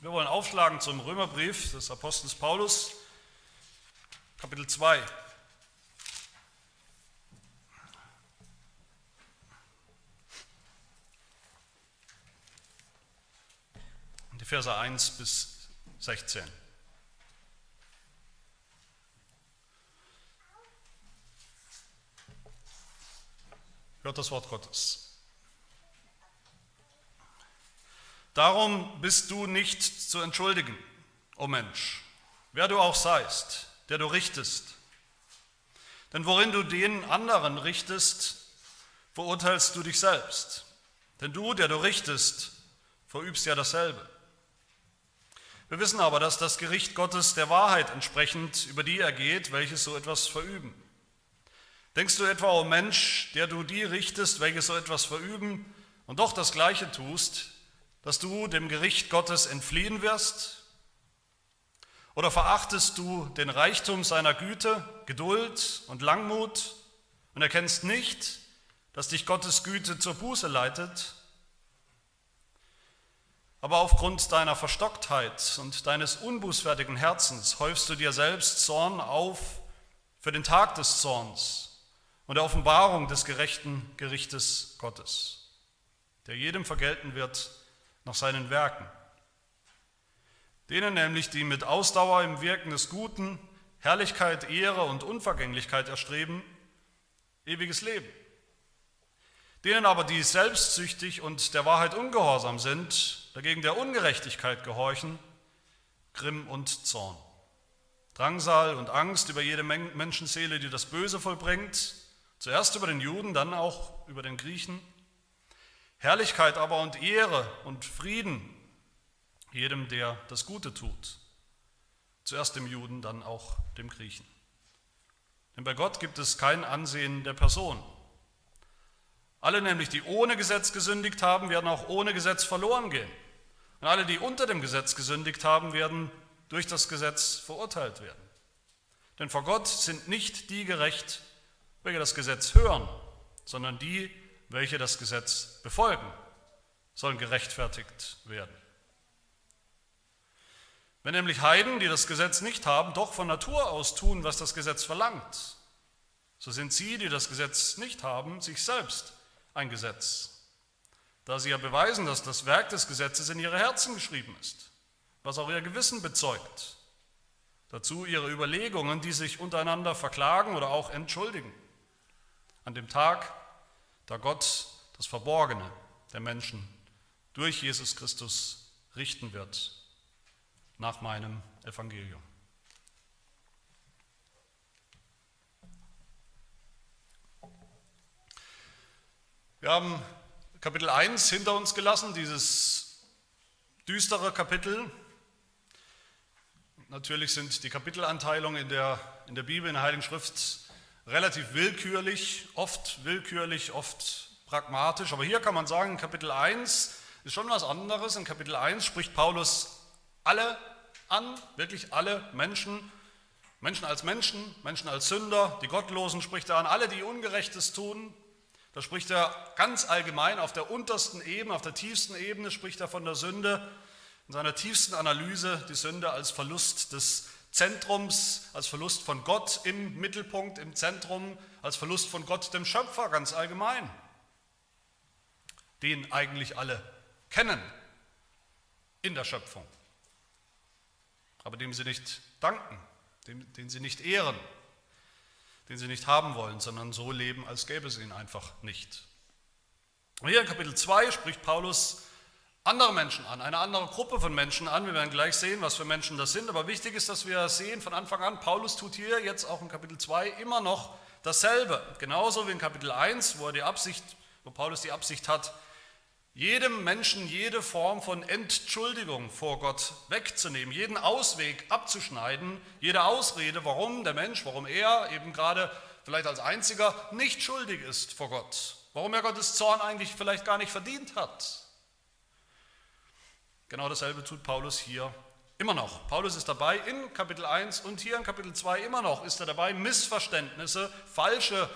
Wir wollen aufschlagen zum Römerbrief des Apostels Paulus, Kapitel 2. Die Verse 1 bis 16. Hört das Wort Gottes. Darum bist du nicht zu entschuldigen, o oh Mensch, wer du auch seist, der du richtest. Denn worin du den anderen richtest, verurteilst du dich selbst. Denn du, der du richtest, verübst ja dasselbe. Wir wissen aber, dass das Gericht Gottes der Wahrheit entsprechend über die ergeht, welche so etwas verüben. Denkst du etwa, o oh Mensch, der du die richtest, welche so etwas verüben und doch das Gleiche tust, dass du dem Gericht Gottes entfliehen wirst? Oder verachtest du den Reichtum seiner Güte, Geduld und Langmut und erkennst nicht, dass dich Gottes Güte zur Buße leitet? Aber aufgrund deiner Verstocktheit und deines unbußfertigen Herzens häufst du dir selbst Zorn auf für den Tag des Zorns und der Offenbarung des gerechten Gerichtes Gottes, der jedem vergelten wird nach seinen Werken. Denen nämlich, die mit Ausdauer im Wirken des Guten Herrlichkeit, Ehre und Unvergänglichkeit erstreben, ewiges Leben. Denen aber, die selbstsüchtig und der Wahrheit ungehorsam sind, dagegen der Ungerechtigkeit gehorchen, Grimm und Zorn. Drangsal und Angst über jede Menschenseele, die das Böse vollbringt, zuerst über den Juden, dann auch über den Griechen, Herrlichkeit aber und Ehre und Frieden jedem, der das Gute tut. Zuerst dem Juden, dann auch dem Griechen. Denn bei Gott gibt es kein Ansehen der Person. Alle nämlich, die ohne Gesetz gesündigt haben, werden auch ohne Gesetz verloren gehen. Und alle, die unter dem Gesetz gesündigt haben, werden durch das Gesetz verurteilt werden. Denn vor Gott sind nicht die gerecht, welche das Gesetz hören, sondern die, welche das Gesetz befolgen, sollen gerechtfertigt werden. Wenn nämlich Heiden, die das Gesetz nicht haben, doch von Natur aus tun, was das Gesetz verlangt, so sind sie, die das Gesetz nicht haben, sich selbst ein Gesetz, da sie ja beweisen, dass das Werk des Gesetzes in ihre Herzen geschrieben ist, was auch ihr Gewissen bezeugt. Dazu ihre Überlegungen, die sich untereinander verklagen oder auch entschuldigen. An dem Tag, da Gott das Verborgene der Menschen durch Jesus Christus richten wird nach meinem Evangelium. Wir haben Kapitel 1 hinter uns gelassen, dieses düstere Kapitel. Natürlich sind die Kapitelanteilungen in der, in der Bibel, in der Heiligen Schrift relativ willkürlich, oft willkürlich, oft pragmatisch. Aber hier kann man sagen, in Kapitel 1 ist schon was anderes. In Kapitel 1 spricht Paulus alle an, wirklich alle Menschen, Menschen als Menschen, Menschen als Sünder, die Gottlosen spricht er an, alle, die Ungerechtes tun. Da spricht er ganz allgemein auf der untersten Ebene, auf der tiefsten Ebene spricht er von der Sünde. In seiner tiefsten Analyse die Sünde als Verlust des Zentrums, als Verlust von Gott im Mittelpunkt, im Zentrum, als Verlust von Gott, dem Schöpfer ganz allgemein, den eigentlich alle kennen in der Schöpfung, aber dem sie nicht danken, dem, den sie nicht ehren, den sie nicht haben wollen, sondern so leben, als gäbe es ihn einfach nicht. Und hier in Kapitel 2 spricht Paulus andere Menschen an, eine andere Gruppe von Menschen an. Wir werden gleich sehen, was für Menschen das sind. Aber wichtig ist, dass wir sehen von Anfang an, Paulus tut hier jetzt auch in Kapitel 2 immer noch dasselbe. Genauso wie in Kapitel 1, wo, er die Absicht, wo Paulus die Absicht hat, jedem Menschen jede Form von Entschuldigung vor Gott wegzunehmen, jeden Ausweg abzuschneiden, jede Ausrede, warum der Mensch, warum er eben gerade vielleicht als einziger nicht schuldig ist vor Gott, warum er Gottes Zorn eigentlich vielleicht gar nicht verdient hat. Genau dasselbe tut Paulus hier immer noch. Paulus ist dabei in Kapitel 1 und hier in Kapitel 2 immer noch ist er dabei, Missverständnisse, falsche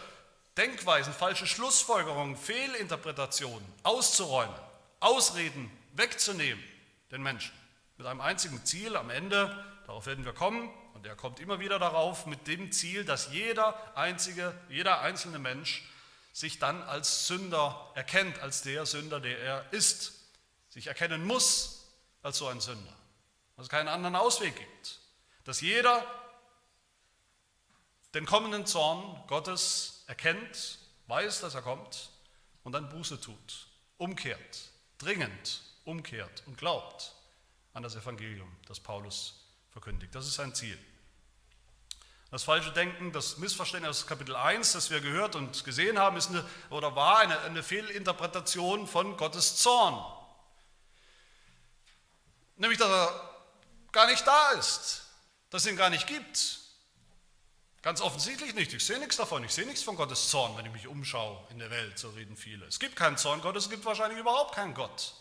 Denkweisen, falsche Schlussfolgerungen, Fehlinterpretationen auszuräumen, Ausreden wegzunehmen den Menschen, mit einem einzigen Ziel am Ende, darauf werden wir kommen, und er kommt immer wieder darauf, mit dem Ziel, dass jeder einzige, jeder einzelne Mensch sich dann als Sünder erkennt, als der Sünder, der er ist, sich erkennen muss als so ein Sünder, dass es keinen anderen Ausweg gibt, dass jeder den kommenden Zorn Gottes erkennt, weiß, dass er kommt und dann Buße tut, umkehrt, dringend umkehrt und glaubt an das Evangelium, das Paulus verkündigt. Das ist sein Ziel. Das falsche Denken, das Missverständnis aus Kapitel 1, das wir gehört und gesehen haben, ist eine, oder war eine, eine Fehlinterpretation von Gottes Zorn. Nämlich, dass er gar nicht da ist, dass es ihn gar nicht gibt. Ganz offensichtlich nicht. Ich sehe nichts davon. Ich sehe nichts von Gottes Zorn, wenn ich mich umschaue in der Welt, so reden viele. Es gibt keinen Zorn Gottes, es gibt wahrscheinlich überhaupt keinen Gott.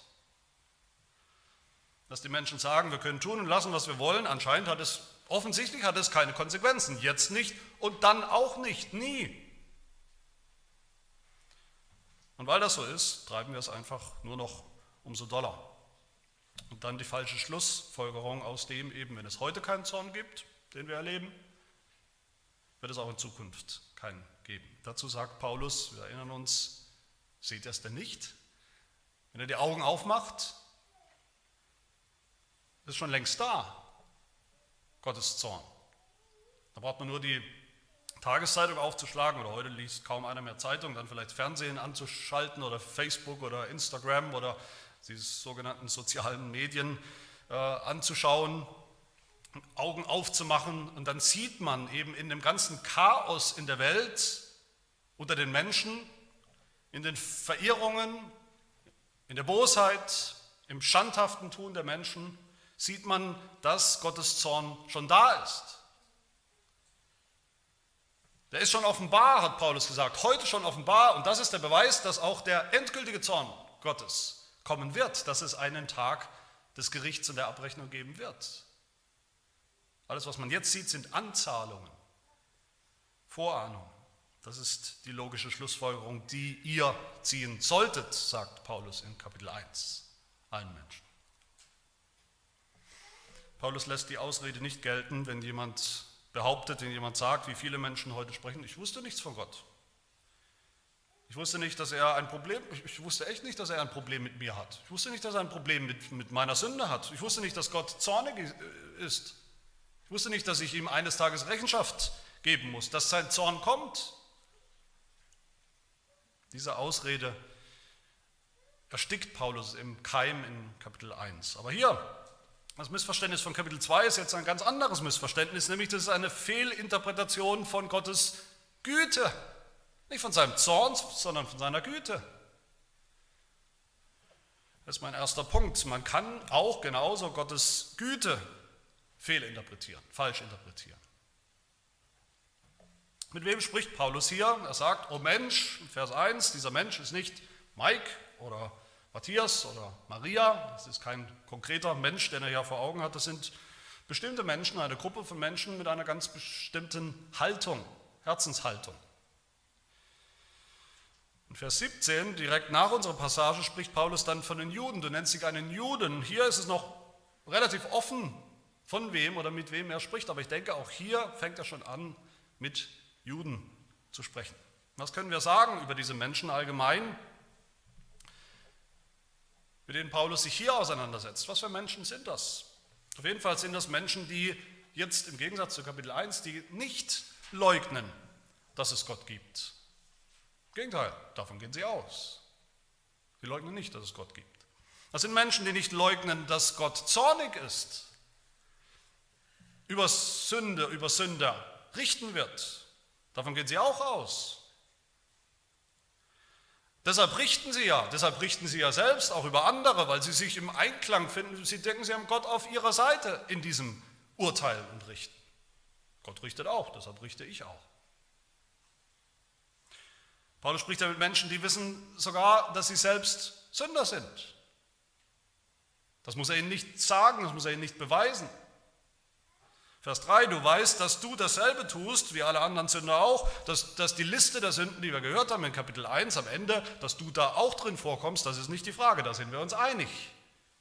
Dass die Menschen sagen, wir können tun und lassen, was wir wollen, anscheinend hat es, offensichtlich hat es keine Konsequenzen. Jetzt nicht und dann auch nicht, nie. Und weil das so ist, treiben wir es einfach nur noch umso doller. Und dann die falsche Schlussfolgerung aus dem eben, wenn es heute keinen Zorn gibt, den wir erleben, wird es auch in Zukunft keinen geben. Dazu sagt Paulus, wir erinnern uns, seht ihr es denn nicht? Wenn er die Augen aufmacht, ist schon längst da, Gottes Zorn. Da braucht man nur die Tageszeitung aufzuschlagen oder heute liest kaum einer mehr Zeitung, dann vielleicht Fernsehen anzuschalten oder Facebook oder Instagram oder diese sogenannten sozialen Medien äh, anzuschauen Augen aufzumachen und dann sieht man eben in dem ganzen Chaos in der Welt, unter den Menschen, in den Verirrungen, in der Bosheit, im schandhaften Tun der Menschen, sieht man, dass Gottes Zorn schon da ist. Der ist schon offenbar, hat Paulus gesagt, heute schon offenbar und das ist der Beweis, dass auch der endgültige Zorn Gottes kommen wird, dass es einen Tag des Gerichts und der Abrechnung geben wird. Alles, was man jetzt sieht, sind Anzahlungen, Vorahnungen. Das ist die logische Schlussfolgerung, die ihr ziehen solltet, sagt Paulus in Kapitel 1, allen Menschen. Paulus lässt die Ausrede nicht gelten, wenn jemand behauptet, wenn jemand sagt, wie viele Menschen heute sprechen, ich wusste nichts von Gott. Ich wusste nicht, dass er ein Problem, ich wusste echt nicht, dass er ein Problem mit mir hat. Ich wusste nicht, dass er ein Problem mit, mit meiner Sünde hat. Ich wusste nicht, dass Gott zornig ist. Ich wusste nicht, dass ich ihm eines Tages Rechenschaft geben muss, dass sein Zorn kommt. Diese Ausrede erstickt Paulus im Keim in Kapitel 1. Aber hier, das Missverständnis von Kapitel 2 ist jetzt ein ganz anderes Missverständnis, nämlich das ist eine Fehlinterpretation von Gottes Güte. Nicht von seinem Zorn, sondern von seiner Güte. Das ist mein erster Punkt. Man kann auch genauso Gottes Güte fehlinterpretieren, falsch interpretieren. Mit wem spricht Paulus hier? Er sagt, oh Mensch, Vers 1, dieser Mensch ist nicht Mike oder Matthias oder Maria, das ist kein konkreter Mensch, den er hier vor Augen hat, das sind bestimmte Menschen, eine Gruppe von Menschen mit einer ganz bestimmten Haltung, Herzenshaltung. In Vers 17, direkt nach unserer Passage, spricht Paulus dann von den Juden. Du nennst dich einen Juden. Hier ist es noch relativ offen von wem oder mit wem er spricht. Aber ich denke, auch hier fängt er schon an, mit Juden zu sprechen. Was können wir sagen über diese Menschen allgemein, mit denen Paulus sich hier auseinandersetzt? Was für Menschen sind das? Auf jeden Fall sind das Menschen, die jetzt im Gegensatz zu Kapitel 1, die nicht leugnen, dass es Gott gibt. Gegenteil, davon gehen sie aus. Sie leugnen nicht, dass es Gott gibt. Das sind Menschen, die nicht leugnen, dass Gott zornig ist, über Sünde, über Sünder richten wird. Davon gehen sie auch aus. Deshalb richten sie ja, deshalb richten sie ja selbst auch über andere, weil sie sich im Einklang finden. Sie denken, sie haben Gott auf ihrer Seite in diesem Urteil und Richten. Gott richtet auch, deshalb richte ich auch. Paulus spricht ja mit Menschen, die wissen sogar, dass sie selbst Sünder sind. Das muss er ihnen nicht sagen, das muss er ihnen nicht beweisen. Vers 3, du weißt, dass du dasselbe tust, wie alle anderen Sünder auch, dass, dass die Liste der Sünden, die wir gehört haben in Kapitel 1 am Ende, dass du da auch drin vorkommst, das ist nicht die Frage, da sind wir uns einig.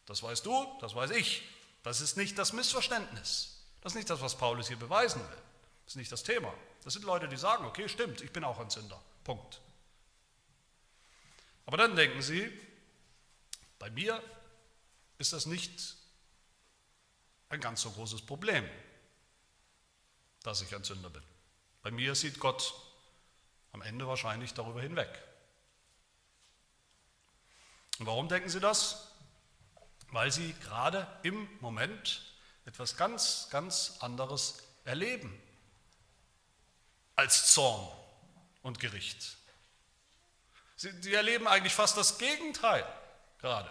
Das weißt du, das weiß ich, Das ist nicht das Missverständnis. Das ist nicht das, was Paulus hier beweisen will. Das ist nicht das Thema. Das sind Leute, die sagen, okay, stimmt, ich bin auch ein Sünder. Punkt. Aber dann denken sie, bei mir ist das nicht ein ganz so großes Problem, dass ich ein Sünder bin. Bei mir sieht Gott am Ende wahrscheinlich darüber hinweg. Und warum denken Sie das? Weil Sie gerade im Moment etwas ganz, ganz anderes erleben als Zorn und Gericht. Sie, sie erleben eigentlich fast das Gegenteil gerade,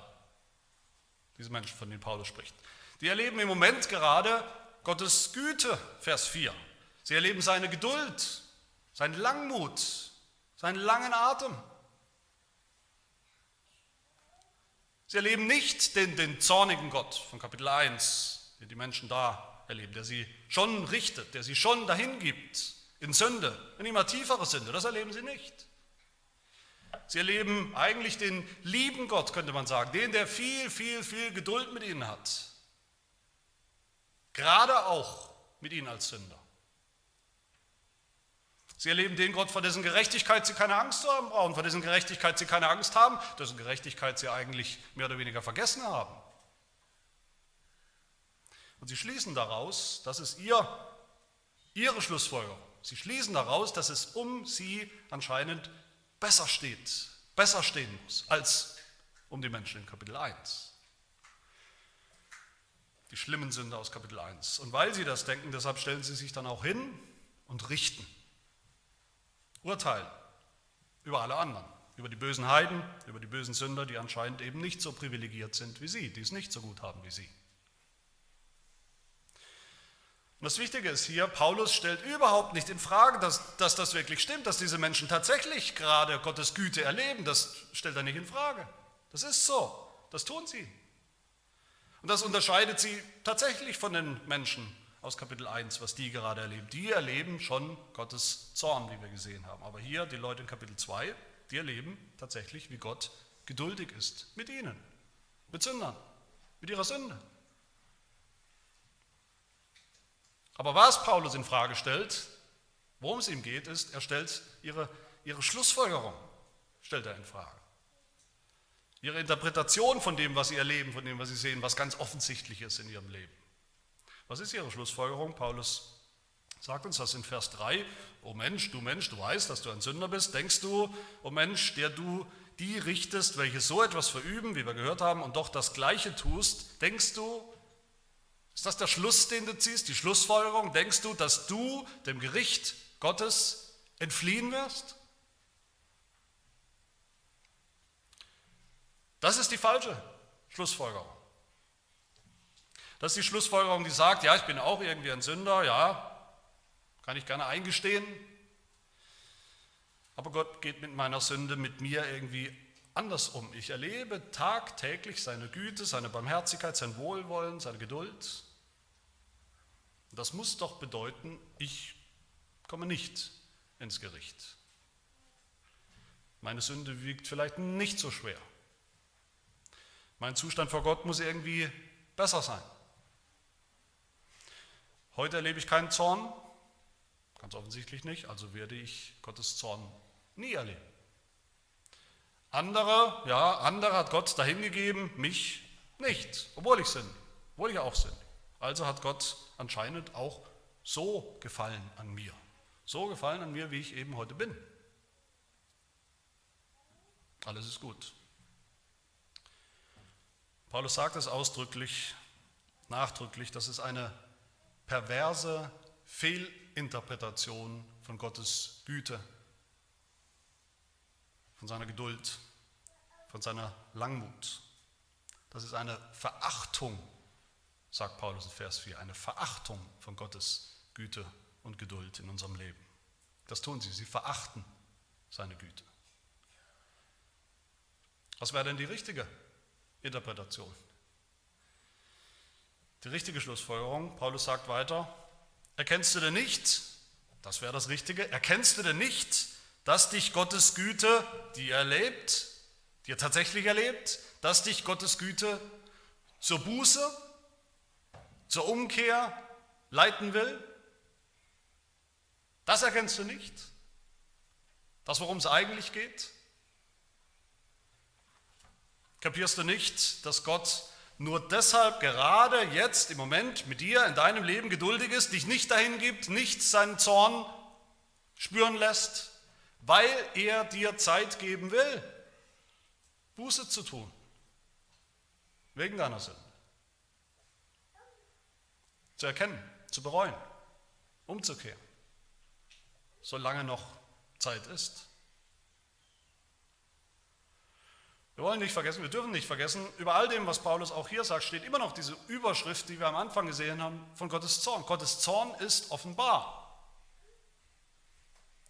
diese Menschen, von denen Paulus spricht. Die erleben im Moment gerade Gottes Güte, Vers 4. Sie erleben seine Geduld, seinen Langmut, seinen langen Atem. Sie erleben nicht den, den zornigen Gott von Kapitel 1, den die Menschen da erleben, der sie schon richtet, der sie schon dahin gibt in Sünde, in immer tiefere Sünde. Das erleben sie nicht. Sie erleben eigentlich den lieben Gott, könnte man sagen, den, der viel, viel, viel Geduld mit ihnen hat. Gerade auch mit ihnen als Sünder. Sie erleben den Gott, vor dessen Gerechtigkeit sie keine Angst zu haben brauchen, vor dessen Gerechtigkeit sie keine Angst haben, dessen Gerechtigkeit sie eigentlich mehr oder weniger vergessen haben. Und sie schließen daraus, das ist ihr, ihre Schlussfolgerung, sie schließen daraus, dass es um sie anscheinend besser steht, besser stehen muss, als um die Menschen in Kapitel 1. Die schlimmen Sünder aus Kapitel 1. Und weil sie das denken, deshalb stellen sie sich dann auch hin und richten urteilen über alle anderen, über die bösen Heiden, über die bösen Sünder, die anscheinend eben nicht so privilegiert sind wie sie, die es nicht so gut haben wie sie. Und das Wichtige ist hier, Paulus stellt überhaupt nicht in Frage, dass, dass das wirklich stimmt, dass diese Menschen tatsächlich gerade Gottes Güte erleben. Das stellt er nicht in Frage. Das ist so. Das tun sie. Und das unterscheidet sie tatsächlich von den Menschen, aus Kapitel 1, was die gerade erleben. Die erleben schon Gottes Zorn, wie wir gesehen haben. Aber hier, die Leute in Kapitel 2, die erleben tatsächlich, wie Gott geduldig ist mit ihnen, mit Sündern, mit ihrer Sünde. Aber was Paulus in Frage stellt, worum es ihm geht, ist, er stellt ihre, ihre Schlussfolgerung, stellt er in Frage. Ihre Interpretation von dem, was sie erleben, von dem, was sie sehen, was ganz offensichtlich ist in ihrem Leben. Was ist Ihre Schlussfolgerung? Paulus sagt uns das in Vers 3. O Mensch, du Mensch, du weißt, dass du ein Sünder bist. Denkst du, o Mensch, der du die richtest, welche so etwas verüben, wie wir gehört haben, und doch das Gleiche tust, denkst du, ist das der Schluss, den du ziehst, die Schlussfolgerung? Denkst du, dass du dem Gericht Gottes entfliehen wirst? Das ist die falsche Schlussfolgerung. Das ist die Schlussfolgerung, die sagt, ja, ich bin auch irgendwie ein Sünder, ja, kann ich gerne eingestehen, aber Gott geht mit meiner Sünde mit mir irgendwie anders um. Ich erlebe tagtäglich seine Güte, seine Barmherzigkeit, sein Wohlwollen, seine Geduld. Das muss doch bedeuten, ich komme nicht ins Gericht. Meine Sünde wiegt vielleicht nicht so schwer. Mein Zustand vor Gott muss irgendwie besser sein. Heute erlebe ich keinen Zorn, ganz offensichtlich nicht, also werde ich Gottes Zorn nie erleben. Andere, ja, andere hat Gott dahingegeben, mich nicht, obwohl ich sünde, obwohl ich auch sünde. Also hat Gott anscheinend auch so gefallen an mir. So gefallen an mir, wie ich eben heute bin. Alles ist gut. Paulus sagt es ausdrücklich, nachdrücklich, das ist eine perverse Fehlinterpretation von Gottes Güte, von seiner Geduld, von seiner Langmut. Das ist eine Verachtung, sagt Paulus in Vers 4, eine Verachtung von Gottes Güte und Geduld in unserem Leben. Das tun sie, sie verachten seine Güte. Was wäre denn die richtige Interpretation? Die richtige Schlussfolgerung, Paulus sagt weiter, erkennst du denn nicht, das wäre das Richtige, erkennst du denn nicht, dass dich Gottes Güte, die er erlebt, die er tatsächlich erlebt, dass dich Gottes Güte zur Buße, zur Umkehr leiten will? Das erkennst du nicht? Das, worum es eigentlich geht? Kapierst du nicht, dass Gott nur deshalb gerade jetzt im Moment mit dir in deinem Leben geduldig ist, dich nicht dahin gibt, nicht seinen Zorn spüren lässt, weil er dir Zeit geben will, Buße zu tun, wegen deiner Sünde. Zu erkennen, zu bereuen, umzukehren, solange noch Zeit ist. Wir wollen nicht vergessen, wir dürfen nicht vergessen, über all dem, was Paulus auch hier sagt, steht immer noch diese Überschrift, die wir am Anfang gesehen haben, von Gottes Zorn. Gottes Zorn ist offenbar.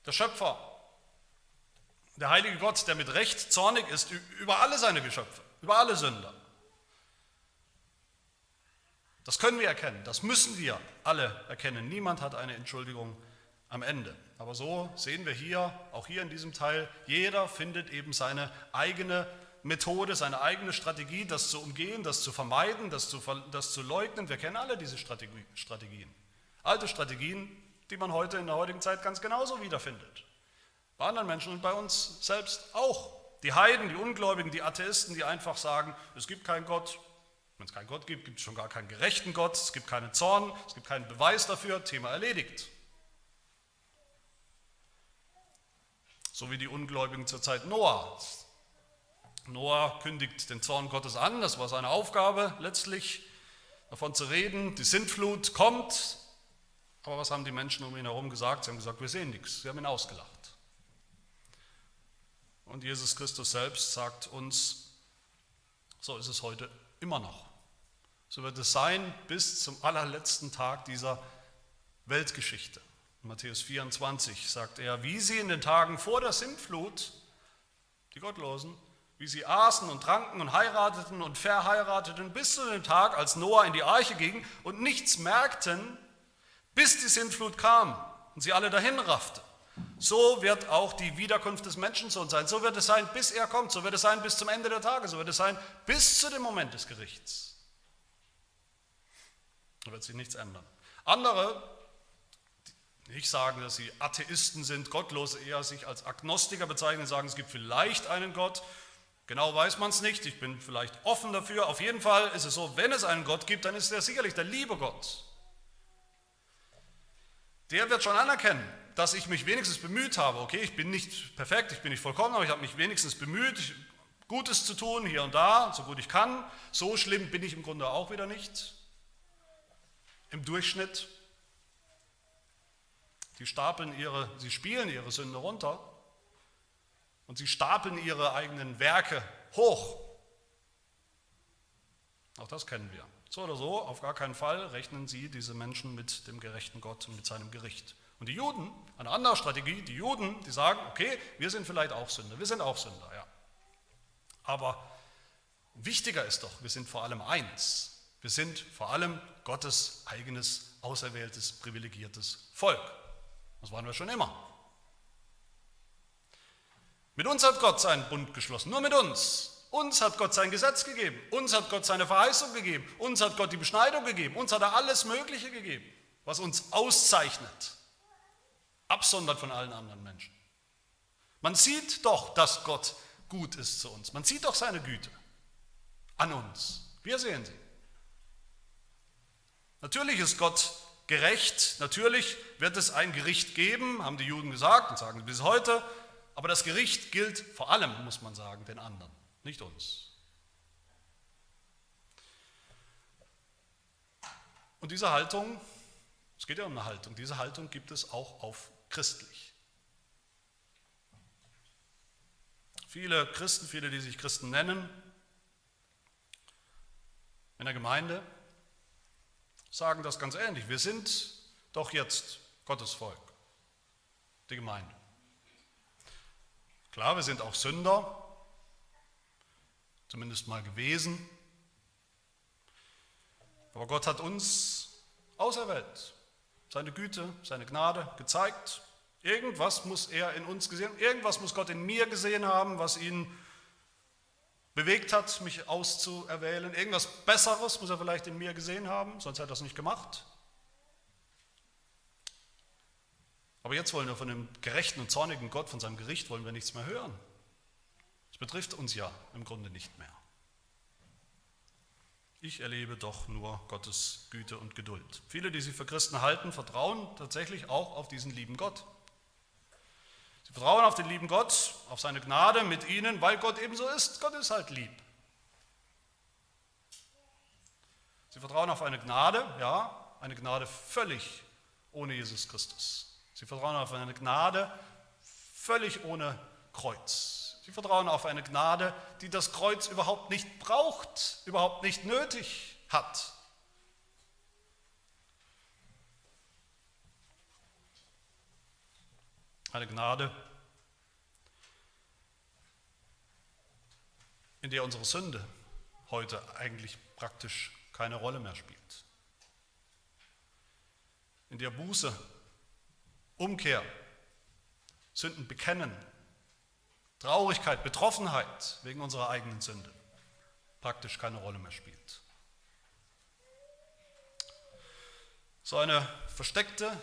Der Schöpfer, der heilige Gott, der mit Recht zornig ist über alle seine Geschöpfe, über alle Sünder. Das können wir erkennen, das müssen wir alle erkennen. Niemand hat eine Entschuldigung am Ende. Aber so sehen wir hier, auch hier in diesem Teil, jeder findet eben seine eigene Methode, seine eigene Strategie, das zu umgehen, das zu vermeiden, das zu, das zu leugnen. Wir kennen alle diese Strategien. Alte Strategien, die man heute in der heutigen Zeit ganz genauso wiederfindet. Bei anderen Menschen und bei uns selbst auch. Die Heiden, die Ungläubigen, die Atheisten, die einfach sagen, es gibt keinen Gott. Wenn es keinen Gott gibt, gibt es schon gar keinen gerechten Gott, es gibt keinen Zorn, es gibt keinen Beweis dafür, Thema erledigt. So wie die Ungläubigen zur Zeit Noahs. Noah kündigt den Zorn Gottes an, das war seine Aufgabe letztlich, davon zu reden, die Sintflut kommt, aber was haben die Menschen um ihn herum gesagt? Sie haben gesagt, wir sehen nichts, sie haben ihn ausgelacht. Und Jesus Christus selbst sagt uns, so ist es heute immer noch. So wird es sein bis zum allerletzten Tag dieser Weltgeschichte. In Matthäus 24 sagt er, wie sie in den Tagen vor der Sintflut, die Gottlosen, wie sie aßen und tranken und heirateten und verheirateten, bis zu dem Tag, als Noah in die Arche ging und nichts merkten, bis die Sintflut kam und sie alle dahin raffte. So wird auch die Wiederkunft des Menschensohns sein. So wird es sein, bis er kommt. So wird es sein bis zum Ende der Tage. So wird es sein bis zu dem Moment des Gerichts. Da wird sich nichts ändern. Andere, die nicht sagen, dass sie Atheisten sind, Gottlose, eher sich als Agnostiker bezeichnen, sagen, es gibt vielleicht einen Gott Genau weiß man es nicht, ich bin vielleicht offen dafür. Auf jeden Fall ist es so, wenn es einen Gott gibt, dann ist er sicherlich der liebe Gott. Der wird schon anerkennen, dass ich mich wenigstens bemüht habe. Okay, ich bin nicht perfekt, ich bin nicht vollkommen, aber ich habe mich wenigstens bemüht, Gutes zu tun, hier und da, so gut ich kann. So schlimm bin ich im Grunde auch wieder nicht. Im Durchschnitt. Die stapeln ihre, sie spielen ihre Sünde runter und sie stapeln ihre eigenen Werke hoch. Auch das kennen wir. So oder so, auf gar keinen Fall rechnen sie diese Menschen mit dem gerechten Gott und mit seinem Gericht. Und die Juden, eine andere Strategie, die Juden, die sagen, okay, wir sind vielleicht auch Sünder, wir sind auch Sünder, ja. Aber wichtiger ist doch, wir sind vor allem eins. Wir sind vor allem Gottes eigenes, auserwähltes, privilegiertes Volk. Das waren wir schon immer. Mit uns hat Gott seinen Bund geschlossen, nur mit uns. Uns hat Gott sein Gesetz gegeben, uns hat Gott seine Verheißung gegeben, uns hat Gott die Beschneidung gegeben, uns hat er alles Mögliche gegeben, was uns auszeichnet, absondert von allen anderen Menschen. Man sieht doch, dass Gott gut ist zu uns. Man sieht doch seine Güte an uns. Wir sehen sie. Natürlich ist Gott gerecht, natürlich wird es ein Gericht geben, haben die Juden gesagt und sagen bis heute. Aber das Gericht gilt vor allem, muss man sagen, den anderen, nicht uns. Und diese Haltung, es geht ja um eine Haltung, diese Haltung gibt es auch auf christlich. Viele Christen, viele, die sich Christen nennen, in der Gemeinde, sagen das ganz ähnlich. Wir sind doch jetzt Gottes Volk, die Gemeinde. Klar, wir sind auch Sünder, zumindest mal gewesen. Aber Gott hat uns auserwählt, seine Güte, seine Gnade gezeigt. Irgendwas muss er in uns gesehen, irgendwas muss Gott in mir gesehen haben, was ihn bewegt hat, mich auszuerwählen. Irgendwas Besseres muss er vielleicht in mir gesehen haben, sonst hätte er das nicht gemacht. Aber jetzt wollen wir von dem gerechten und zornigen Gott, von seinem Gericht, wollen wir nichts mehr hören. Das betrifft uns ja im Grunde nicht mehr. Ich erlebe doch nur Gottes Güte und Geduld. Viele, die sich für Christen halten, vertrauen tatsächlich auch auf diesen lieben Gott. Sie vertrauen auf den lieben Gott, auf seine Gnade mit ihnen, weil Gott eben so ist. Gott ist halt lieb. Sie vertrauen auf eine Gnade, ja, eine Gnade völlig ohne Jesus Christus. Sie vertrauen auf eine Gnade völlig ohne Kreuz. Sie vertrauen auf eine Gnade, die das Kreuz überhaupt nicht braucht, überhaupt nicht nötig hat. Eine Gnade, in der unsere Sünde heute eigentlich praktisch keine Rolle mehr spielt. In der Buße, Umkehr, Sünden bekennen, Traurigkeit, Betroffenheit wegen unserer eigenen Sünde praktisch keine Rolle mehr spielt. So eine versteckte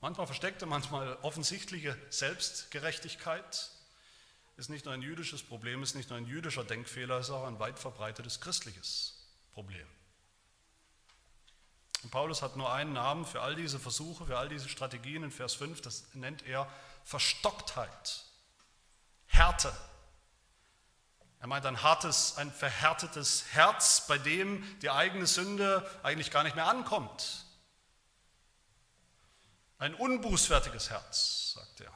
Manchmal versteckte, manchmal offensichtliche Selbstgerechtigkeit ist nicht nur ein jüdisches Problem, ist nicht nur ein jüdischer Denkfehler, ist auch ein weit verbreitetes christliches Problem. Und Paulus hat nur einen Namen für all diese Versuche, für all diese Strategien in Vers 5, das nennt er Verstocktheit, Härte. Er meint ein hartes, ein verhärtetes Herz, bei dem die eigene Sünde eigentlich gar nicht mehr ankommt, ein unbußfertiges Herz, sagt er.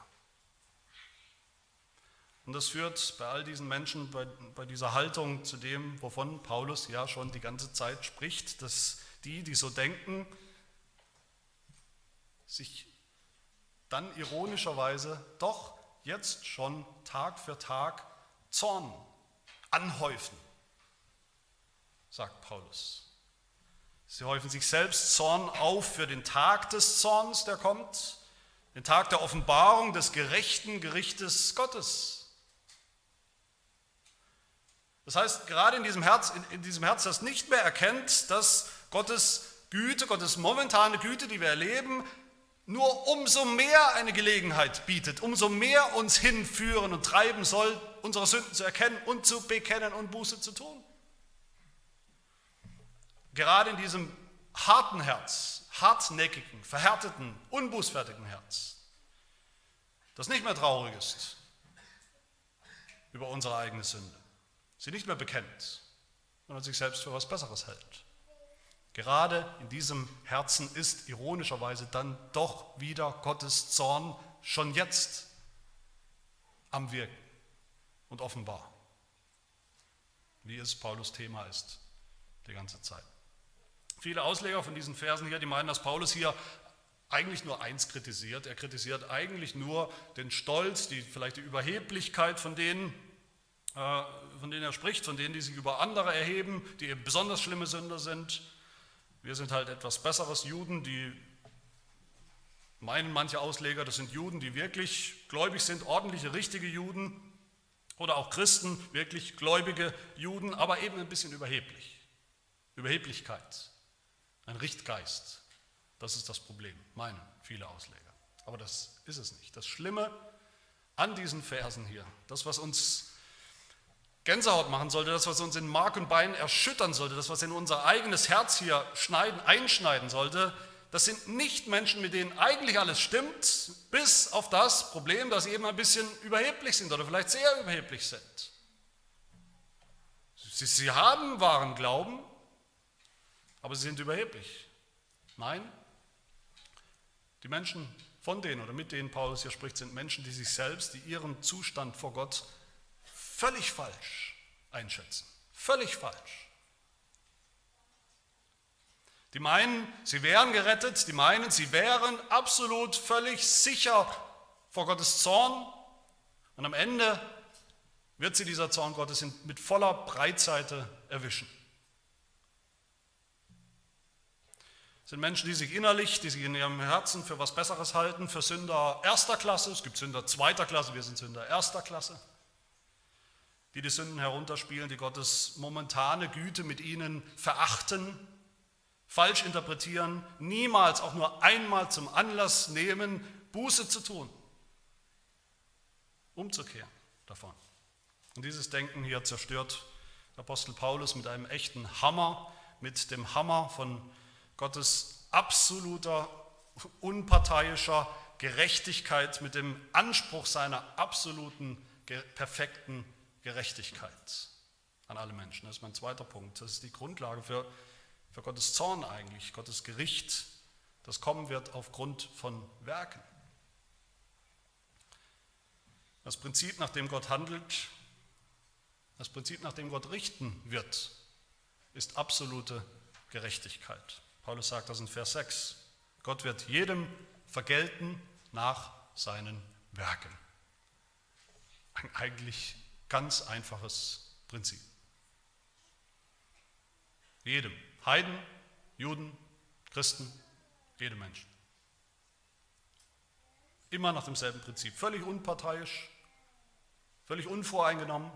Und das führt bei all diesen Menschen, bei, bei dieser Haltung zu dem, wovon Paulus ja schon die ganze Zeit spricht, dass die, die so denken, sich dann ironischerweise doch jetzt schon Tag für Tag Zorn anhäufen, sagt Paulus. Sie häufen sich selbst Zorn auf für den Tag des Zorns, der kommt, den Tag der Offenbarung des gerechten Gerichtes Gottes. Das heißt, gerade in diesem Herz, in, in diesem Herz, das nicht mehr erkennt, dass Gottes Güte, Gottes momentane Güte, die wir erleben, nur umso mehr eine Gelegenheit bietet, umso mehr uns hinführen und treiben soll, unsere Sünden zu erkennen und zu bekennen und Buße zu tun. Gerade in diesem harten Herz, hartnäckigen, verhärteten, unbußfertigen Herz, das nicht mehr traurig ist über unsere eigene Sünde, sie nicht mehr bekennt, sondern sich selbst für was Besseres hält. Gerade in diesem Herzen ist ironischerweise dann doch wieder Gottes Zorn schon jetzt am Wirken und offenbar, wie es Paulus Thema ist die ganze Zeit. Viele Ausleger von diesen Versen hier, die meinen, dass Paulus hier eigentlich nur eins kritisiert. Er kritisiert eigentlich nur den Stolz, die, vielleicht die Überheblichkeit von denen, äh, von denen er spricht, von denen, die sich über andere erheben, die eben besonders schlimme Sünder sind. Wir sind halt etwas besseres Juden, die meinen manche Ausleger, das sind Juden, die wirklich gläubig sind, ordentliche, richtige Juden oder auch Christen, wirklich gläubige Juden, aber eben ein bisschen überheblich. Überheblichkeit. Ein Richtgeist. Das ist das Problem, meinen viele Ausleger. Aber das ist es nicht. Das Schlimme an diesen Versen hier, das, was uns Gänsehaut machen sollte, das, was uns in Mark und Bein erschüttern sollte, das, was in unser eigenes Herz hier schneiden, einschneiden sollte, das sind nicht Menschen, mit denen eigentlich alles stimmt, bis auf das Problem, dass sie eben ein bisschen überheblich sind oder vielleicht sehr überheblich sind. Sie, sie haben wahren Glauben, aber sie sind überheblich. Nein, die Menschen, von denen oder mit denen Paulus hier spricht, sind Menschen, die sich selbst, die ihren Zustand vor Gott völlig falsch einschätzen. Völlig falsch. Die meinen, sie wären gerettet, die meinen, sie wären absolut völlig sicher vor Gottes Zorn und am Ende wird sie dieser Zorn Gottes mit voller Breitseite erwischen. Sind Menschen, die sich innerlich, die sich in ihrem Herzen für was Besseres halten, für Sünder erster Klasse. Es gibt Sünder zweiter Klasse, wir sind Sünder erster Klasse. die die Sünden herunterspielen, die Gottes momentane Güte mit ihnen verachten, falsch interpretieren, niemals auch nur einmal zum Anlass nehmen, Buße zu tun, umzukehren davon. Und dieses Denken hier zerstört Apostel Paulus mit einem echten Hammer, mit dem Hammer von Gottes absoluter, unparteiischer Gerechtigkeit, mit dem Anspruch seiner absoluten, perfekten Gerechtigkeit an alle Menschen. Das ist mein zweiter Punkt. Das ist die Grundlage für, für Gottes Zorn eigentlich, Gottes Gericht, das kommen wird aufgrund von Werken. Das Prinzip, nach dem Gott handelt, das Prinzip, nach dem Gott richten wird, ist absolute Gerechtigkeit. Paulus sagt das in Vers 6. Gott wird jedem vergelten nach seinen Werken. Ein eigentlich ganz einfaches Prinzip. Jedem, Heiden, Juden, Christen, jedem Menschen. Immer nach demselben Prinzip, völlig unparteiisch, völlig unvoreingenommen,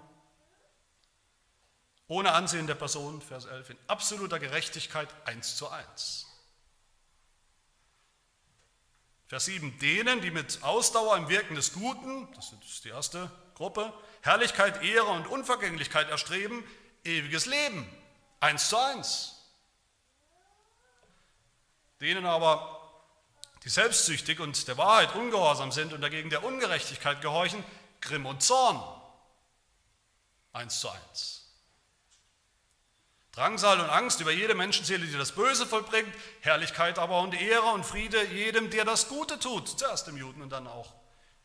ohne Ansehen der Person, Vers 11, in absoluter Gerechtigkeit eins zu eins. Vers 7, denen, die mit Ausdauer im Wirken des Guten, das ist die erste Gruppe, Herrlichkeit, Ehre und Unvergänglichkeit erstreben, ewiges Leben, eins zu eins. Denen aber, die selbstsüchtig und der Wahrheit ungehorsam sind und dagegen der Ungerechtigkeit gehorchen, Grimm und Zorn, eins zu eins. Drangsal und Angst über jede Menschenseele, die das Böse vollbringt, Herrlichkeit aber und Ehre und Friede jedem, der das Gute tut, zuerst dem Juden und dann auch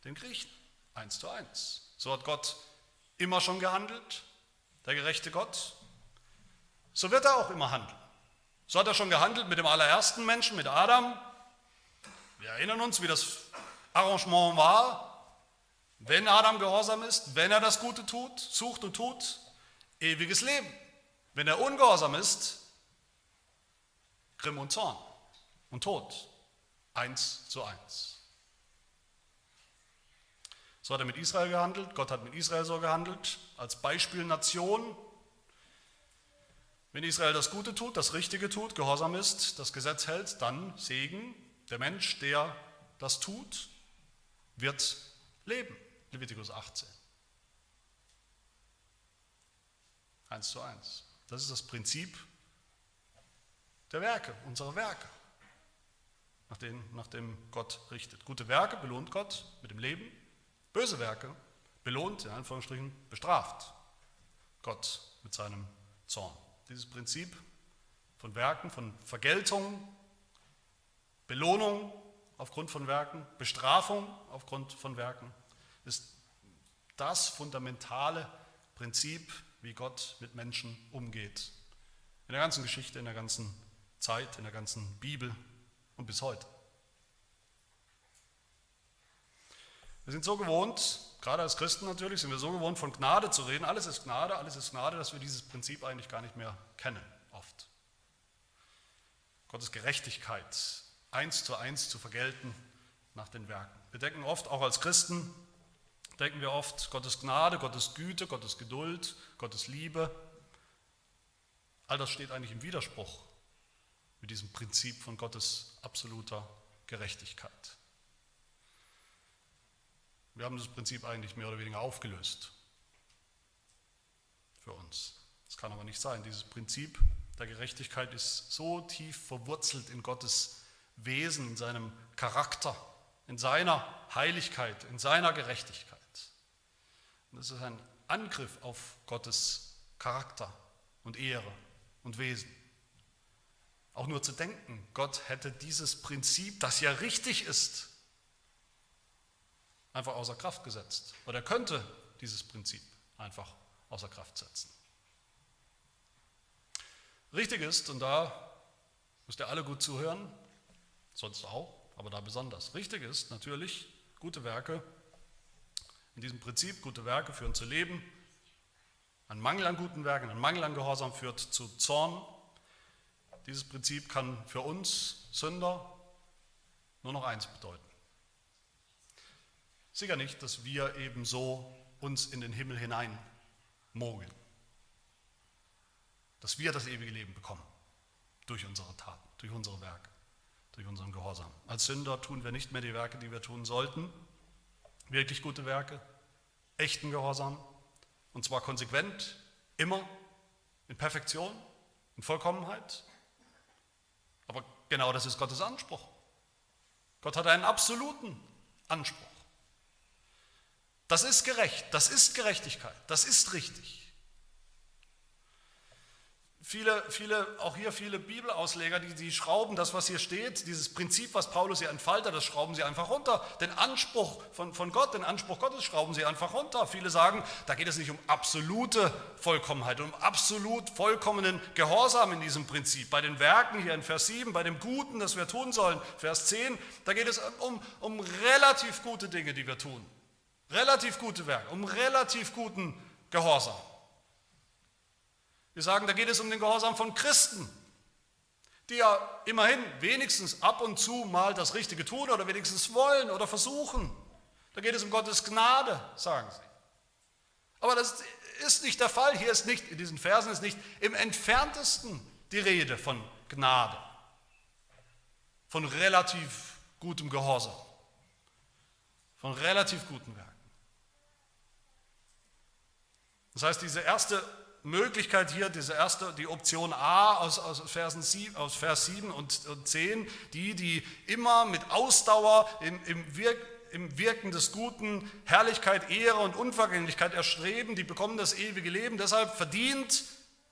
dem Griechen. Eins zu eins. So hat Gott immer schon gehandelt, der gerechte Gott. So wird er auch immer handeln. So hat er schon gehandelt mit dem allerersten Menschen, mit Adam. Wir erinnern uns, wie das Arrangement war. Wenn Adam gehorsam ist, wenn er das Gute tut, sucht und tut, ewiges Leben. Wenn er ungehorsam ist, Grimm und Zorn und Tod. Eins zu eins. So hat er mit Israel gehandelt, Gott hat mit Israel so gehandelt, als Beispielnation. Wenn Israel das Gute tut, das Richtige tut, gehorsam ist, das Gesetz hält, dann Segen. Der Mensch, der das tut, wird leben. Levitikus 18. Eins zu eins. Das ist das Prinzip der Werke, unserer Werke, nach dem, nach dem Gott richtet. Gute Werke belohnt Gott mit dem Leben, böse Werke belohnt, in Anführungsstrichen, bestraft Gott mit seinem Zorn. Dieses Prinzip von Werken, von Vergeltung, Belohnung aufgrund von Werken, Bestrafung aufgrund von Werken, ist das fundamentale Prinzip wie Gott mit Menschen umgeht. In der ganzen Geschichte, in der ganzen Zeit, in der ganzen Bibel und bis heute. Wir sind so gewohnt, gerade als Christen natürlich, sind wir so gewohnt, von Gnade zu reden. Alles ist Gnade, alles ist Gnade, dass wir dieses Prinzip eigentlich gar nicht mehr kennen, oft. Gottes Gerechtigkeit eins zu eins zu vergelten nach den Werken. Wir denken oft, auch als Christen, denken wir oft, Gottes Gnade, Gottes Güte, Gottes Geduld, Gottes Liebe. All das steht eigentlich im Widerspruch mit diesem Prinzip von Gottes absoluter Gerechtigkeit. Wir haben das Prinzip eigentlich mehr oder weniger aufgelöst für uns. Das kann aber nicht sein. Dieses Prinzip der Gerechtigkeit ist so tief verwurzelt in Gottes Wesen, in seinem Charakter, in seiner Heiligkeit, in seiner Gerechtigkeit. Das ist ein Angriff auf Gottes Charakter und Ehre und Wesen. Auch nur zu denken, Gott hätte dieses Prinzip, das ja richtig ist, einfach außer Kraft gesetzt. Oder er könnte dieses Prinzip einfach außer Kraft setzen. Richtig ist, und da müsst ihr alle gut zuhören, sonst auch, aber da besonders. Richtig ist natürlich, gute Werke in diesem Prinzip, gute Werke führen zu Leben. Ein Mangel an guten Werken, ein Mangel an Gehorsam führt zu Zorn. Dieses Prinzip kann für uns Sünder nur noch eins bedeuten. Sicher nicht, dass wir ebenso uns in den Himmel hinein mogeln. Dass wir das ewige Leben bekommen durch unsere Taten, durch unsere Werke, durch unseren Gehorsam. Als Sünder tun wir nicht mehr die Werke, die wir tun sollten, wirklich gute Werke, echten Gehorsam, und zwar konsequent, immer in Perfektion, in Vollkommenheit. Aber genau das ist Gottes Anspruch. Gott hat einen absoluten Anspruch. Das ist gerecht, das ist Gerechtigkeit, das ist richtig. Viele, viele, auch hier viele Bibelausleger, die, die schrauben das, was hier steht, dieses Prinzip, was Paulus hier entfaltet, das schrauben sie einfach runter. Den Anspruch von, von Gott, den Anspruch Gottes schrauben sie einfach runter. Viele sagen, da geht es nicht um absolute Vollkommenheit, um absolut vollkommenen Gehorsam in diesem Prinzip. Bei den Werken hier in Vers 7, bei dem Guten, das wir tun sollen, Vers 10, da geht es um, um relativ gute Dinge, die wir tun. Relativ gute Werke, um relativ guten Gehorsam. Wir sagen, da geht es um den Gehorsam von Christen, die ja immerhin wenigstens ab und zu mal das Richtige tun oder wenigstens wollen oder versuchen. Da geht es um Gottes Gnade, sagen sie. Aber das ist nicht der Fall. Hier ist nicht, in diesen Versen ist nicht im entferntesten die Rede von Gnade, von relativ gutem Gehorsam, von relativ guten Werken. Das heißt, diese erste Möglichkeit hier, diese erste, die Option A aus, aus, Versen 7, aus Vers 7 und, und 10, die, die immer mit Ausdauer im, im, Wirk, im Wirken des Guten Herrlichkeit, Ehre und Unvergänglichkeit erstreben, die bekommen das ewige Leben. Deshalb verdient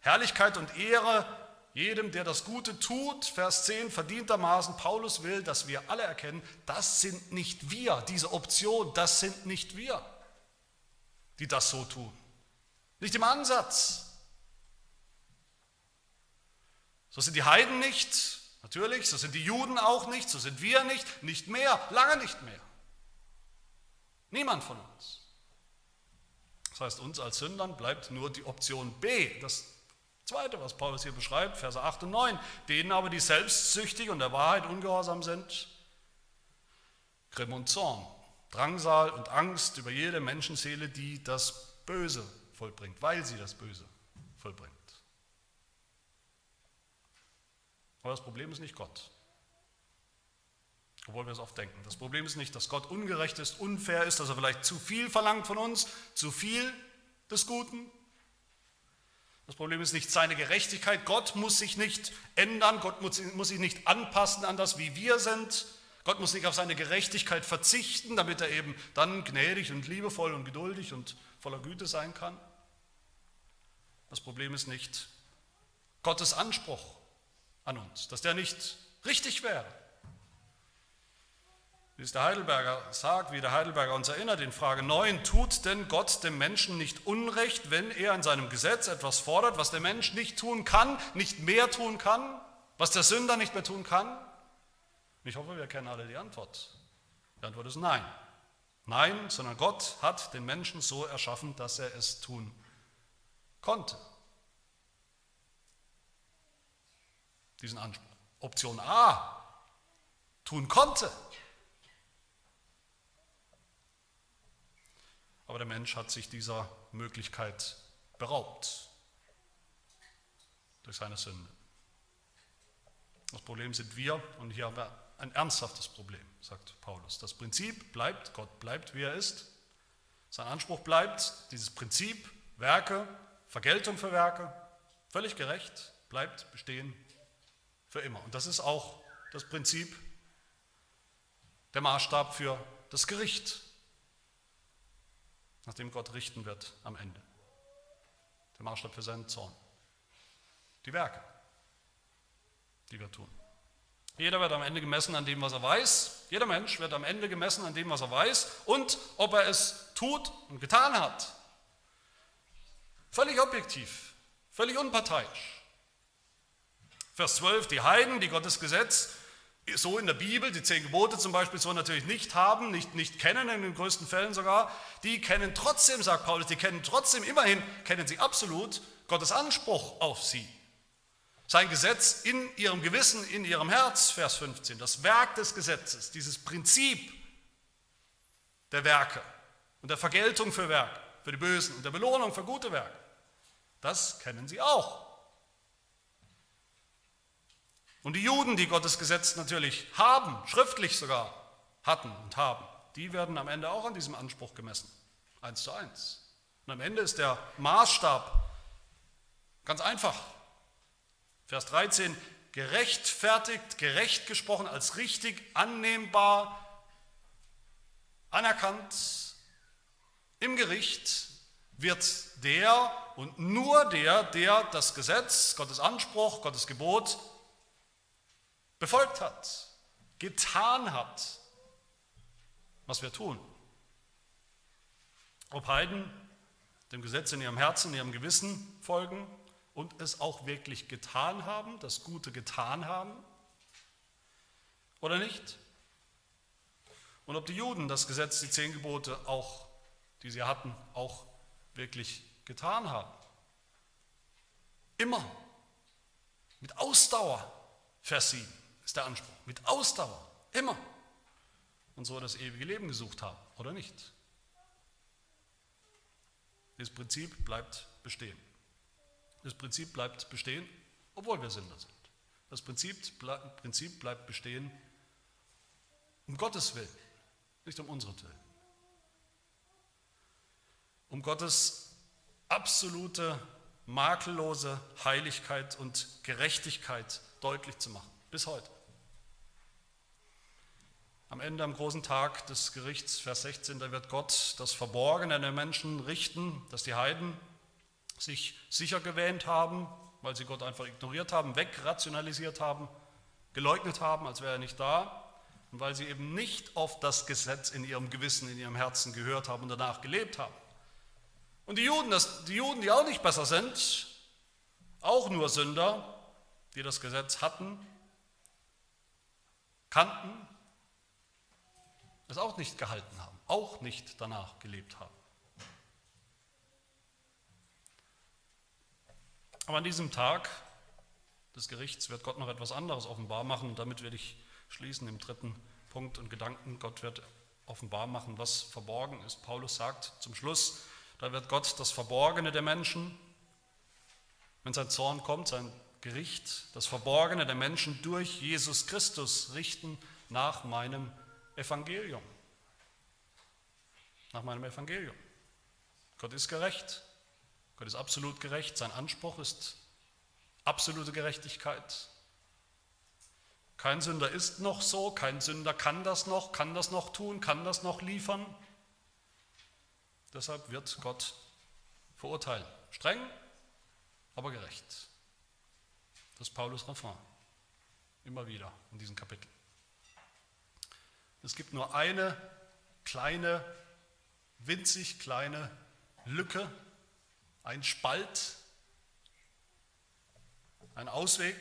Herrlichkeit und Ehre jedem, der das Gute tut. Vers 10, verdientermaßen, Paulus will, dass wir alle erkennen, das sind nicht wir, diese Option, das sind nicht wir, die das so tun. Nicht im Ansatz. So sind die Heiden nicht, natürlich, so sind die Juden auch nicht, so sind wir nicht, nicht mehr, lange nicht mehr. Niemand von uns. Das heißt, uns als Sündern bleibt nur die Option B, das zweite, was Paulus hier beschreibt, Verse 8 und 9. Denen aber, die selbstsüchtig und der Wahrheit ungehorsam sind, Grimm und Zorn, Drangsal und Angst über jede Menschenseele, die das Böse vollbringt, weil sie das Böse vollbringt. Aber das Problem ist nicht Gott. Obwohl wir es oft denken. Das Problem ist nicht, dass Gott ungerecht ist, unfair ist, dass er vielleicht zu viel verlangt von uns, zu viel des Guten. Das Problem ist nicht seine Gerechtigkeit. Gott muss sich nicht ändern, Gott muss, muss sich nicht anpassen an das, wie wir sind. Gott muss nicht auf seine Gerechtigkeit verzichten, damit er eben dann gnädig und liebevoll und geduldig und voller Güte sein kann. Das Problem ist nicht Gottes Anspruch an uns, dass der nicht richtig wäre. Wie es der Heidelberger sagt, wie der Heidelberger uns erinnert in Frage 9, tut denn Gott dem Menschen nicht Unrecht, wenn er in seinem Gesetz etwas fordert, was der Mensch nicht tun kann, nicht mehr tun kann, was der Sünder nicht mehr tun kann? Ich hoffe, wir kennen alle die Antwort. Die Antwort ist nein. Nein, sondern Gott hat den Menschen so erschaffen, dass er es tun konnte. Diesen Anspruch. Option A, tun konnte. Aber der Mensch hat sich dieser Möglichkeit beraubt durch seine Sünde. Das Problem sind wir und hier haben wir ein ernsthaftes Problem, sagt Paulus. Das Prinzip bleibt, Gott bleibt, wie er ist. Sein Anspruch bleibt, dieses Prinzip, Werke, Vergeltung für Werke, völlig gerecht, bleibt bestehen für immer. Und das ist auch das Prinzip, der Maßstab für das Gericht, nachdem Gott richten wird am Ende. Der Maßstab für seinen Zorn. Die Werke, die wir tun. Jeder wird am Ende gemessen an dem, was er weiß. Jeder Mensch wird am Ende gemessen an dem, was er weiß und ob er es tut und getan hat. Völlig objektiv, völlig unparteiisch. Vers 12, die Heiden, die Gottes Gesetz so in der Bibel, die zehn Gebote zum Beispiel, so natürlich nicht haben, nicht, nicht kennen, in den größten Fällen sogar, die kennen trotzdem, sagt Paulus, die kennen trotzdem, immerhin kennen sie absolut Gottes Anspruch auf sie. Sein Gesetz in ihrem Gewissen, in ihrem Herz, Vers 15, das Werk des Gesetzes, dieses Prinzip der Werke und der Vergeltung für Werke, für die Bösen und der Belohnung für gute Werke. Das kennen sie auch. Und die Juden, die Gottes Gesetz natürlich haben, schriftlich sogar hatten und haben, die werden am Ende auch an diesem Anspruch gemessen. Eins zu eins. Und am Ende ist der Maßstab ganz einfach. Vers 13, gerechtfertigt, gerecht gesprochen, als richtig, annehmbar, anerkannt im Gericht wird der und nur der, der das Gesetz, Gottes Anspruch, Gottes Gebot befolgt hat, getan hat, was wir tun. Ob Heiden dem Gesetz in ihrem Herzen, in ihrem Gewissen folgen und es auch wirklich getan haben, das Gute getan haben oder nicht. Und ob die Juden das Gesetz, die zehn Gebote auch, die sie hatten, auch wirklich getan haben. Immer. Mit Ausdauer, Vers 7 ist der Anspruch. Mit Ausdauer. Immer. Und so das ewige Leben gesucht haben, oder nicht? Das Prinzip bleibt bestehen. Das Prinzip bleibt bestehen, obwohl wir Sünder sind. Das Prinzip, Prinzip bleibt bestehen um Gottes Willen, nicht um unseren Willen. Um Gottes absolute, makellose Heiligkeit und Gerechtigkeit deutlich zu machen, bis heute. Am Ende, am großen Tag des Gerichts, Vers 16, da wird Gott das Verborgene der Menschen richten, dass die Heiden sich sicher gewähnt haben, weil sie Gott einfach ignoriert haben, wegrationalisiert haben, geleugnet haben, als wäre er nicht da, und weil sie eben nicht auf das Gesetz in ihrem Gewissen, in ihrem Herzen gehört haben und danach gelebt haben. Und die Juden, das, die Juden, die auch nicht besser sind, auch nur Sünder, die das Gesetz hatten, kannten, es auch nicht gehalten haben, auch nicht danach gelebt haben. Aber an diesem Tag des Gerichts wird Gott noch etwas anderes offenbar machen und damit werde ich schließen im dritten Punkt und Gedanken. Gott wird offenbar machen, was verborgen ist. Paulus sagt zum Schluss, da wird Gott das Verborgene der Menschen, wenn sein Zorn kommt, sein Gericht, das Verborgene der Menschen durch Jesus Christus richten nach meinem Evangelium. Nach meinem Evangelium. Gott ist gerecht. Gott ist absolut gerecht. Sein Anspruch ist absolute Gerechtigkeit. Kein Sünder ist noch so, kein Sünder kann das noch, kann das noch tun, kann das noch liefern. Deshalb wird Gott verurteilen. Streng, aber gerecht. Das ist Paulus Refrain. Immer wieder in diesem Kapitel. Es gibt nur eine kleine, winzig kleine Lücke, ein Spalt, ein Ausweg,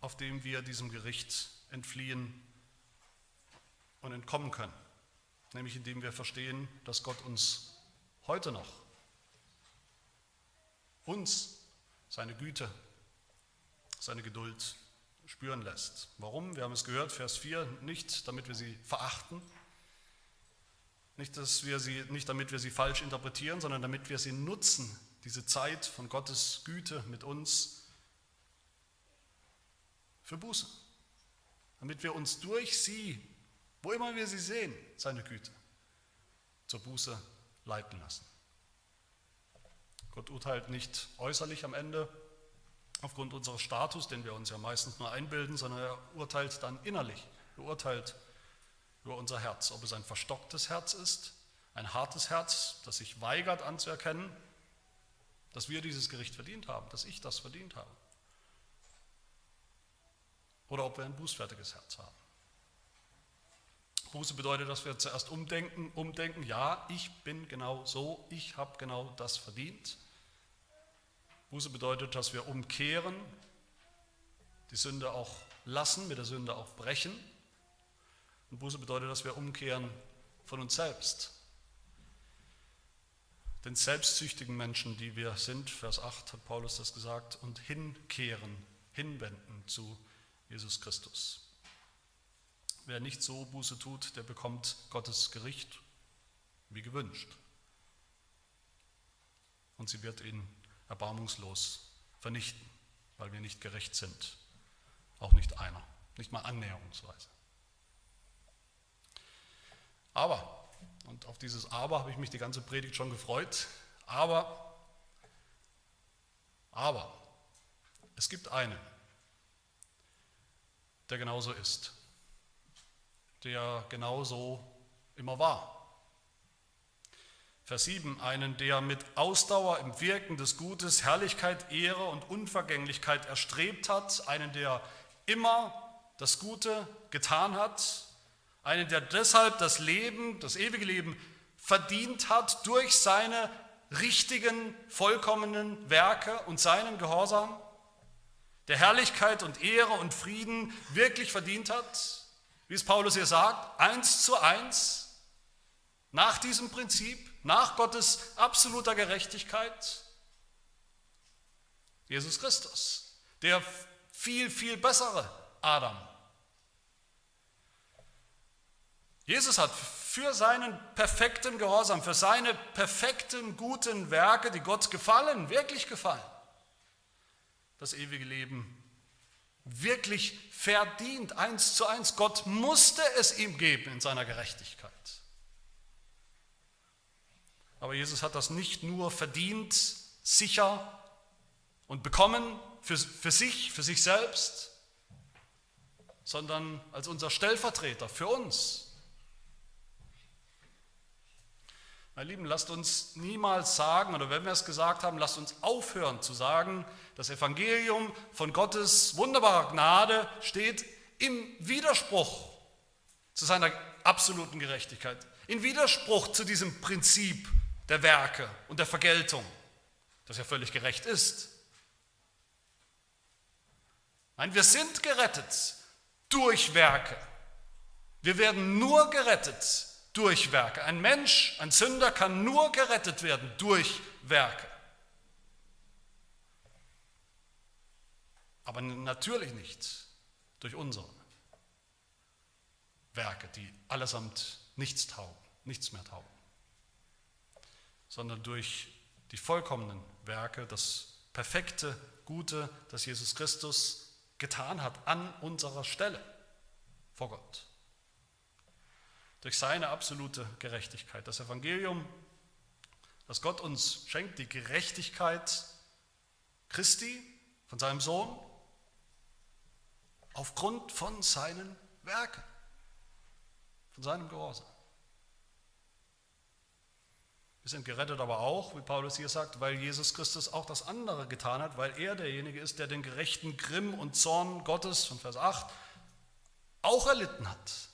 auf dem wir diesem Gericht entfliehen und entkommen können. Nämlich indem wir verstehen, dass Gott uns heute noch, uns seine Güte, seine Geduld spüren lässt. Warum? Wir haben es gehört, Vers 4, nicht damit wir sie verachten, nicht, dass wir sie, nicht damit wir sie falsch interpretieren, sondern damit wir sie nutzen, diese Zeit von Gottes Güte mit uns für Buße. Damit wir uns durch sie, wo immer wir sie sehen, seine Güte, zur Buße leiten lassen. Gott urteilt nicht äußerlich am Ende aufgrund unseres Status, den wir uns ja meistens nur einbilden, sondern er urteilt dann innerlich. Er urteilt über unser Herz, ob es ein verstocktes Herz ist, ein hartes Herz, das sich weigert anzuerkennen, dass wir dieses Gericht verdient haben, dass ich das verdient habe oder ob wir ein bußfertiges Herz haben. Buße bedeutet, dass wir zuerst umdenken, umdenken, ja, ich bin genau so, ich habe genau das verdient. Buße bedeutet, dass wir umkehren, die Sünde auch lassen, mit der Sünde auch brechen. Und Buße bedeutet, dass wir umkehren von uns selbst. Den selbstsüchtigen Menschen, die wir sind, Vers 8 hat Paulus das gesagt, und hinkehren, hinwenden zu Jesus Christus. Wer nicht so Buße tut, der bekommt Gottes Gericht wie gewünscht. Und sie wird ihn erbarmungslos vernichten, weil wir nicht gerecht sind. Auch nicht einer, nicht mal annäherungsweise. Aber, und auf dieses Aber habe ich mich die ganze Predigt schon gefreut, aber, aber, es gibt einen, der genauso ist, der genauso immer war. Vers 7, einen, der mit Ausdauer im Wirken des Gutes Herrlichkeit, Ehre und Unvergänglichkeit erstrebt hat, einen, der immer das Gute getan hat, einen, der deshalb das Leben, das ewige Leben verdient hat durch seine richtigen, vollkommenen Werke und seinen Gehorsam, der Herrlichkeit und Ehre und Frieden wirklich verdient hat, wie es Paulus hier sagt, eins zu eins, nach diesem Prinzip, nach Gottes absoluter Gerechtigkeit, Jesus Christus, der viel, viel bessere Adam. Jesus hat für seinen perfekten Gehorsam, für seine perfekten guten Werke, die Gott gefallen, wirklich gefallen, das ewige Leben wirklich verdient, eins zu eins. Gott musste es ihm geben in seiner Gerechtigkeit. Aber Jesus hat das nicht nur verdient, sicher und bekommen für, für sich, für sich selbst, sondern als unser Stellvertreter für uns. Meine Lieben, lasst uns niemals sagen, oder wenn wir es gesagt haben, lasst uns aufhören zu sagen, das Evangelium von Gottes wunderbarer Gnade steht im Widerspruch zu seiner absoluten Gerechtigkeit, in Widerspruch zu diesem Prinzip der Werke und der Vergeltung, das ja völlig gerecht ist. Nein, wir sind gerettet durch Werke. Wir werden nur gerettet durch Werke. Ein Mensch, ein Sünder kann nur gerettet werden durch Werke. Aber natürlich nicht durch unsere Werke, die allesamt nichts taugen, nichts mehr taugen, sondern durch die vollkommenen Werke, das perfekte, gute, das Jesus Christus getan hat an unserer Stelle vor Gott durch seine absolute Gerechtigkeit. Das Evangelium, das Gott uns schenkt, die Gerechtigkeit Christi von seinem Sohn, aufgrund von seinen Werken, von seinem Gehorsam. Wir sind gerettet aber auch, wie Paulus hier sagt, weil Jesus Christus auch das andere getan hat, weil er derjenige ist, der den gerechten Grimm und Zorn Gottes von Vers 8 auch erlitten hat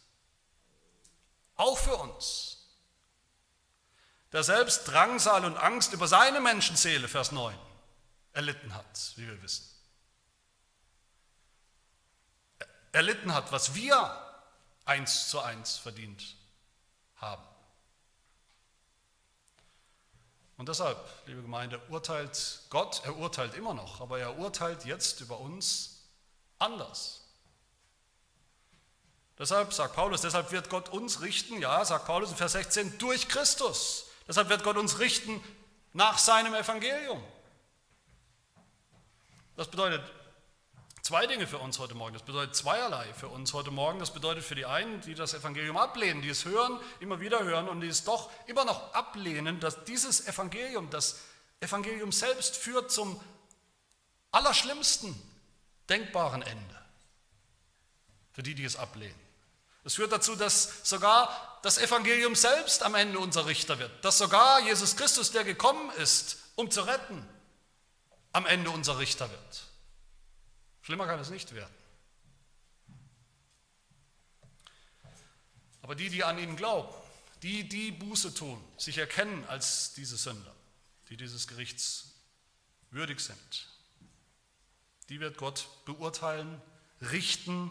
auch für uns, der selbst Drangsal und Angst über seine Menschenseele, Vers 9, erlitten hat, wie wir wissen. Erlitten hat, was wir eins zu eins verdient haben. Und deshalb, liebe Gemeinde, urteilt Gott, er urteilt immer noch, aber er urteilt jetzt über uns anders. Deshalb sagt Paulus, deshalb wird Gott uns richten, ja, sagt Paulus in Vers 16, durch Christus. Deshalb wird Gott uns richten nach seinem Evangelium. Das bedeutet zwei Dinge für uns heute Morgen. Das bedeutet zweierlei für uns heute Morgen. Das bedeutet für die einen, die das Evangelium ablehnen, die es hören, immer wieder hören und die es doch immer noch ablehnen, dass dieses Evangelium, das Evangelium selbst führt zum allerschlimmsten denkbaren Ende. Für die, die es ablehnen. Das führt dazu, dass sogar das Evangelium selbst am Ende unser Richter wird. Dass sogar Jesus Christus, der gekommen ist, um zu retten, am Ende unser Richter wird. Schlimmer kann es nicht werden. Aber die, die an ihn glauben, die, die Buße tun, sich erkennen als diese Sünder, die dieses Gerichts würdig sind, die wird Gott beurteilen, richten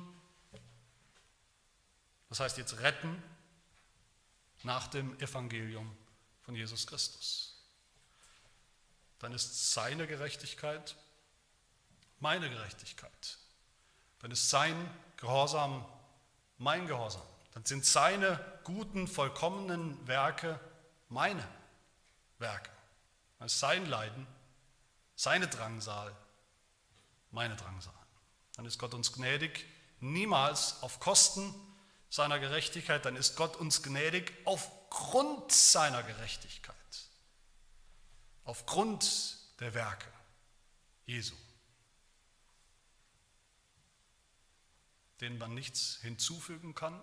das heißt jetzt retten nach dem Evangelium von Jesus Christus. Dann ist seine Gerechtigkeit meine Gerechtigkeit. Dann ist sein Gehorsam mein Gehorsam. Dann sind seine guten, vollkommenen Werke meine Werke. Dann ist sein Leiden seine Drangsal, meine Drangsal. Dann ist Gott uns gnädig, niemals auf Kosten seiner Gerechtigkeit, dann ist Gott uns gnädig aufgrund seiner Gerechtigkeit, aufgrund der Werke Jesu, denen man nichts hinzufügen kann,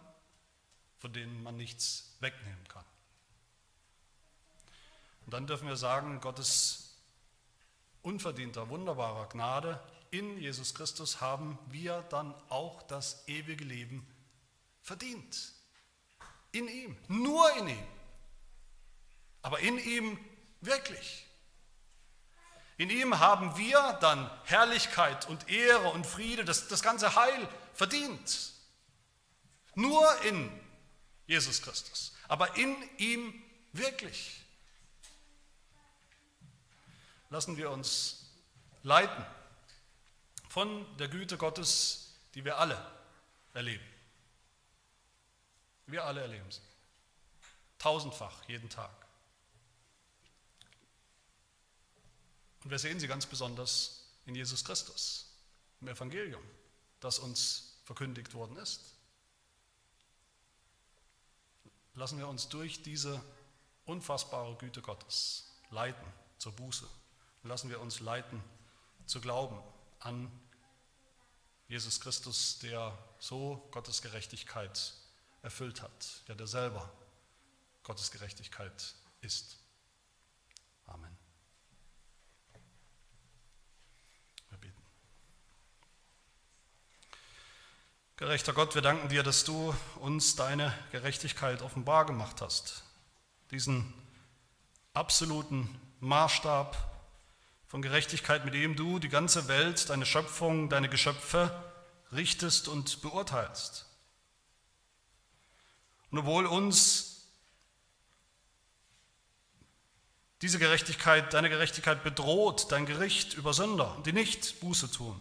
von denen man nichts wegnehmen kann. Und dann dürfen wir sagen, Gottes unverdienter, wunderbarer Gnade in Jesus Christus haben wir dann auch das ewige Leben verdient. In ihm, nur in ihm. Aber in ihm wirklich. In ihm haben wir dann Herrlichkeit und Ehre und Friede, das, das ganze Heil verdient. Nur in Jesus Christus. Aber in ihm wirklich. Lassen wir uns leiten von der Güte Gottes, die wir alle erleben. Wir alle erleben sie. Tausendfach jeden Tag. Und wir sehen sie ganz besonders in Jesus Christus, im Evangelium, das uns verkündigt worden ist. Lassen wir uns durch diese unfassbare Güte Gottes leiten zur Buße. Lassen wir uns leiten zu glauben an Jesus Christus, der so Gottes Gerechtigkeit erfüllt hat, ja, der selber Gottes Gerechtigkeit ist. Amen. Wir beten. Gerechter Gott, wir danken dir, dass du uns deine Gerechtigkeit offenbar gemacht hast. Diesen absoluten Maßstab von Gerechtigkeit, mit dem du die ganze Welt, deine Schöpfung, deine Geschöpfe richtest und beurteilst. Und obwohl uns diese Gerechtigkeit, deine Gerechtigkeit bedroht, dein Gericht über Sünder, die nicht Buße tun,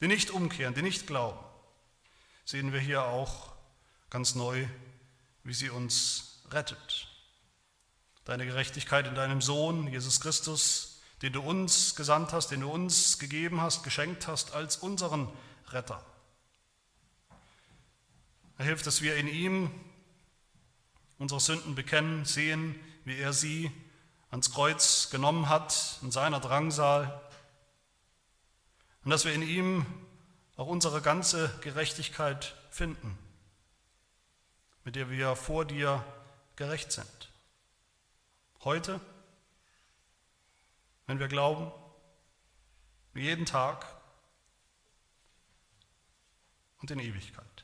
die nicht umkehren, die nicht glauben, sehen wir hier auch ganz neu, wie sie uns rettet. Deine Gerechtigkeit in deinem Sohn, Jesus Christus, den du uns gesandt hast, den du uns gegeben hast, geschenkt hast als unseren Retter. Er hilft, dass wir in ihm unsere Sünden bekennen, sehen, wie er sie ans Kreuz genommen hat in seiner Drangsal und dass wir in ihm auch unsere ganze Gerechtigkeit finden, mit der wir vor dir gerecht sind. Heute, wenn wir glauben, jeden Tag und in Ewigkeit.